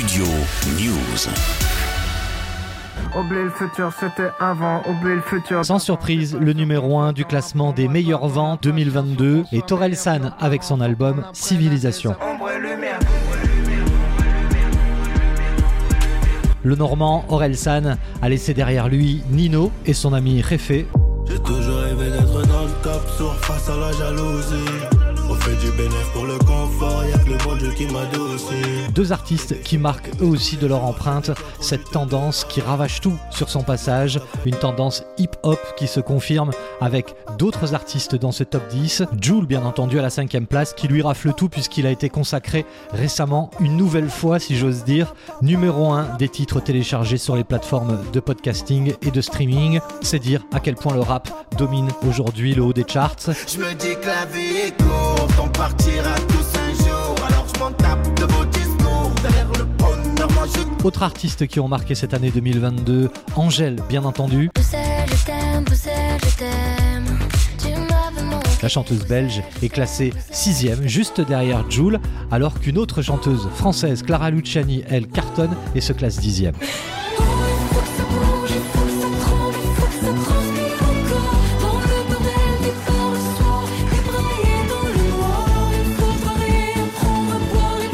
Studio News. Oublier le futur, c'était avant. Oublier le futur. Sans surprise, le numéro 1 du classement des meilleures ventes 2022 est Torel San avec son album Civilisation. Ombre et lumière. Le Normand Aurel San a laissé derrière lui Nino et son ami Réfé. J'ai toujours rêvé d'être dans le top sur face à la jalousie. On fait du bénéfice pour le confort, y'a que le bon Dieu qui m'adoucit. Deux artistes qui marquent eux aussi de leur empreinte cette tendance qui ravage tout sur son passage, une tendance hip-hop qui se confirme avec d'autres artistes dans ce top 10. Jules, bien entendu, à la cinquième place, qui lui rafle tout puisqu'il a été consacré récemment, une nouvelle fois, si j'ose dire, numéro 1 des titres téléchargés sur les plateformes de podcasting et de streaming. C'est dire à quel point le rap domine aujourd'hui le haut des charts. Autres artistes qui ont marqué cette année 2022, Angèle, bien entendu. La chanteuse belge est classée sixième, juste derrière Jules, alors qu'une autre chanteuse française, Clara Luciani, elle cartonne et se classe dixième.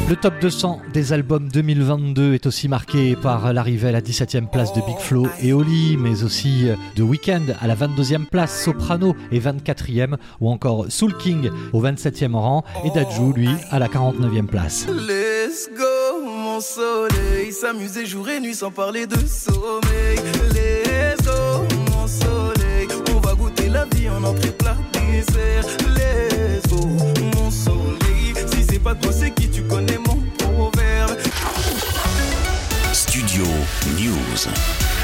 Le top 200 des albums 2022 est aussi marqué par l'arrivée à la 17e place de Big Flo et Oli, mais aussi de Weekend à la 22e place, Soprano et 24e, ou encore Soul King au 27e rang, et Dajou, lui, à la 49e place. Let's go, mon soleil. S'amuser jour et nuit sans parler de sommeil. Studio News.